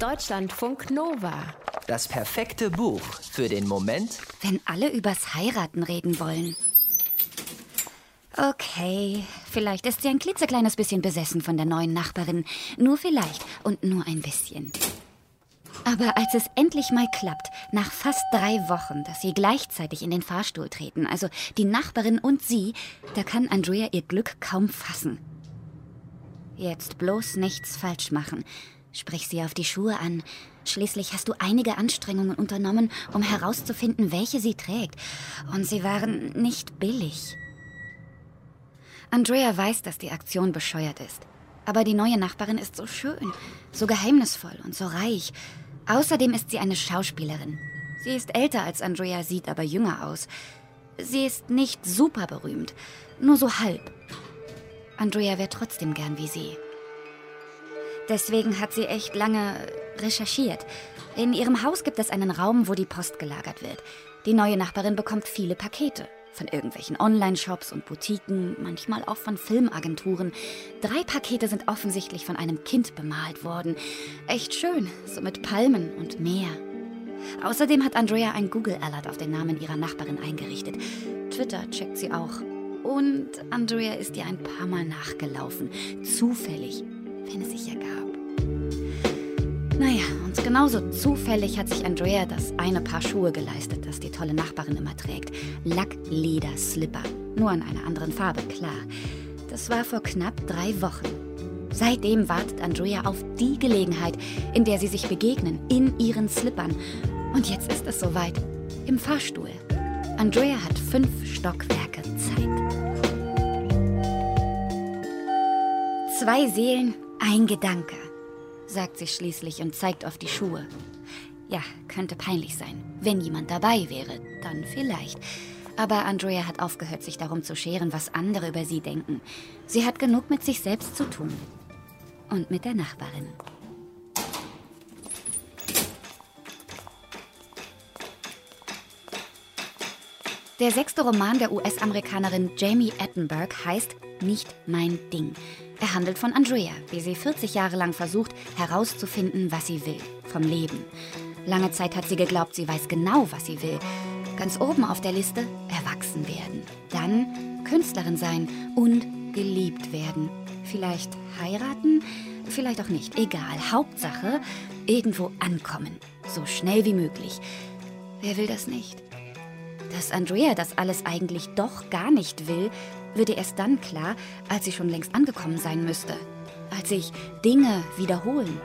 Deutschlandfunk Nova. Das perfekte Buch für den Moment, wenn alle übers Heiraten reden wollen. Okay, vielleicht ist sie ein klitzekleines bisschen besessen von der neuen Nachbarin. Nur vielleicht und nur ein bisschen. Aber als es endlich mal klappt, nach fast drei Wochen, dass sie gleichzeitig in den Fahrstuhl treten, also die Nachbarin und sie, da kann Andrea ihr Glück kaum fassen. Jetzt bloß nichts falsch machen. Sprich sie auf die Schuhe an. Schließlich hast du einige Anstrengungen unternommen, um herauszufinden, welche sie trägt. Und sie waren nicht billig. Andrea weiß, dass die Aktion bescheuert ist. Aber die neue Nachbarin ist so schön, so geheimnisvoll und so reich. Außerdem ist sie eine Schauspielerin. Sie ist älter als Andrea, sieht aber jünger aus. Sie ist nicht super berühmt, nur so halb. Andrea wäre trotzdem gern wie sie. Deswegen hat sie echt lange recherchiert. In ihrem Haus gibt es einen Raum, wo die Post gelagert wird. Die neue Nachbarin bekommt viele Pakete. Von irgendwelchen Online-Shops und Boutiquen, manchmal auch von Filmagenturen. Drei Pakete sind offensichtlich von einem Kind bemalt worden. Echt schön, so mit Palmen und Meer. Außerdem hat Andrea ein Google Alert auf den Namen ihrer Nachbarin eingerichtet. Twitter checkt sie auch. Und Andrea ist ihr ein paar Mal nachgelaufen. Zufällig, wenn es sich ergab. Naja, und genauso zufällig hat sich Andrea das eine Paar Schuhe geleistet, das die tolle Nachbarin immer trägt. Lackleder-Slipper. Nur in einer anderen Farbe, klar. Das war vor knapp drei Wochen. Seitdem wartet Andrea auf die Gelegenheit, in der sie sich begegnen, in ihren Slippern. Und jetzt ist es soweit. Im Fahrstuhl. Andrea hat fünf Stockwerke Zeit. Zwei Seelen, ein Gedanke sagt sie schließlich und zeigt auf die Schuhe. Ja, könnte peinlich sein. Wenn jemand dabei wäre, dann vielleicht. Aber Andrea hat aufgehört, sich darum zu scheren, was andere über sie denken. Sie hat genug mit sich selbst zu tun. Und mit der Nachbarin. Der sechste Roman der US-Amerikanerin Jamie Attenberg heißt Nicht mein Ding. Er handelt von Andrea, wie sie 40 Jahre lang versucht, herauszufinden, was sie will vom Leben. Lange Zeit hat sie geglaubt, sie weiß genau, was sie will. Ganz oben auf der Liste erwachsen werden, dann Künstlerin sein und geliebt werden. Vielleicht heiraten, vielleicht auch nicht, egal. Hauptsache, irgendwo ankommen, so schnell wie möglich. Wer will das nicht? Dass Andrea das alles eigentlich doch gar nicht will, würde erst dann klar, als sie schon längst angekommen sein müsste. Als sich Dinge wiederholen.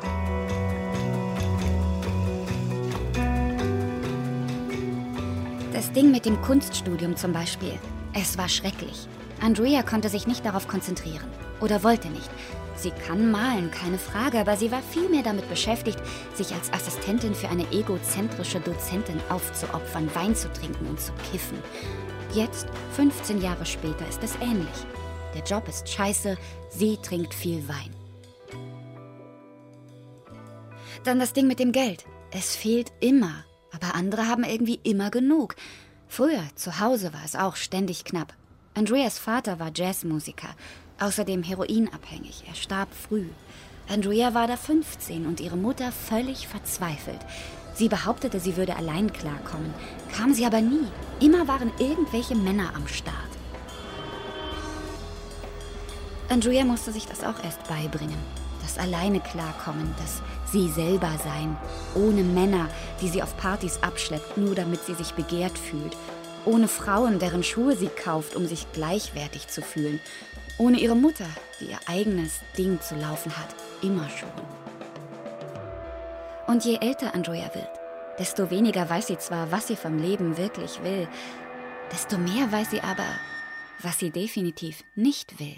Das Ding mit dem Kunststudium zum Beispiel. Es war schrecklich. Andrea konnte sich nicht darauf konzentrieren. Oder wollte nicht. Sie kann malen, keine Frage, aber sie war vielmehr damit beschäftigt, sich als Assistentin für eine egozentrische Dozentin aufzuopfern, Wein zu trinken und zu kiffen. Jetzt, 15 Jahre später, ist es ähnlich. Der Job ist scheiße, sie trinkt viel Wein. Dann das Ding mit dem Geld. Es fehlt immer, aber andere haben irgendwie immer genug. Früher, zu Hause, war es auch ständig knapp. Andreas Vater war Jazzmusiker, außerdem heroinabhängig. Er starb früh. Andrea war da 15 und ihre Mutter völlig verzweifelt. Sie behauptete, sie würde allein klarkommen, kam sie aber nie. Immer waren irgendwelche Männer am Start. Andrea musste sich das auch erst beibringen. Das alleine klarkommen, das sie selber sein, ohne Männer, die sie auf Partys abschleppt, nur damit sie sich begehrt fühlt, ohne Frauen, deren Schuhe sie kauft, um sich gleichwertig zu fühlen, ohne ihre Mutter, die ihr eigenes Ding zu laufen hat, immer schon. Und je älter Andrea wird, desto weniger weiß sie zwar, was sie vom Leben wirklich will, desto mehr weiß sie aber, was sie definitiv nicht will.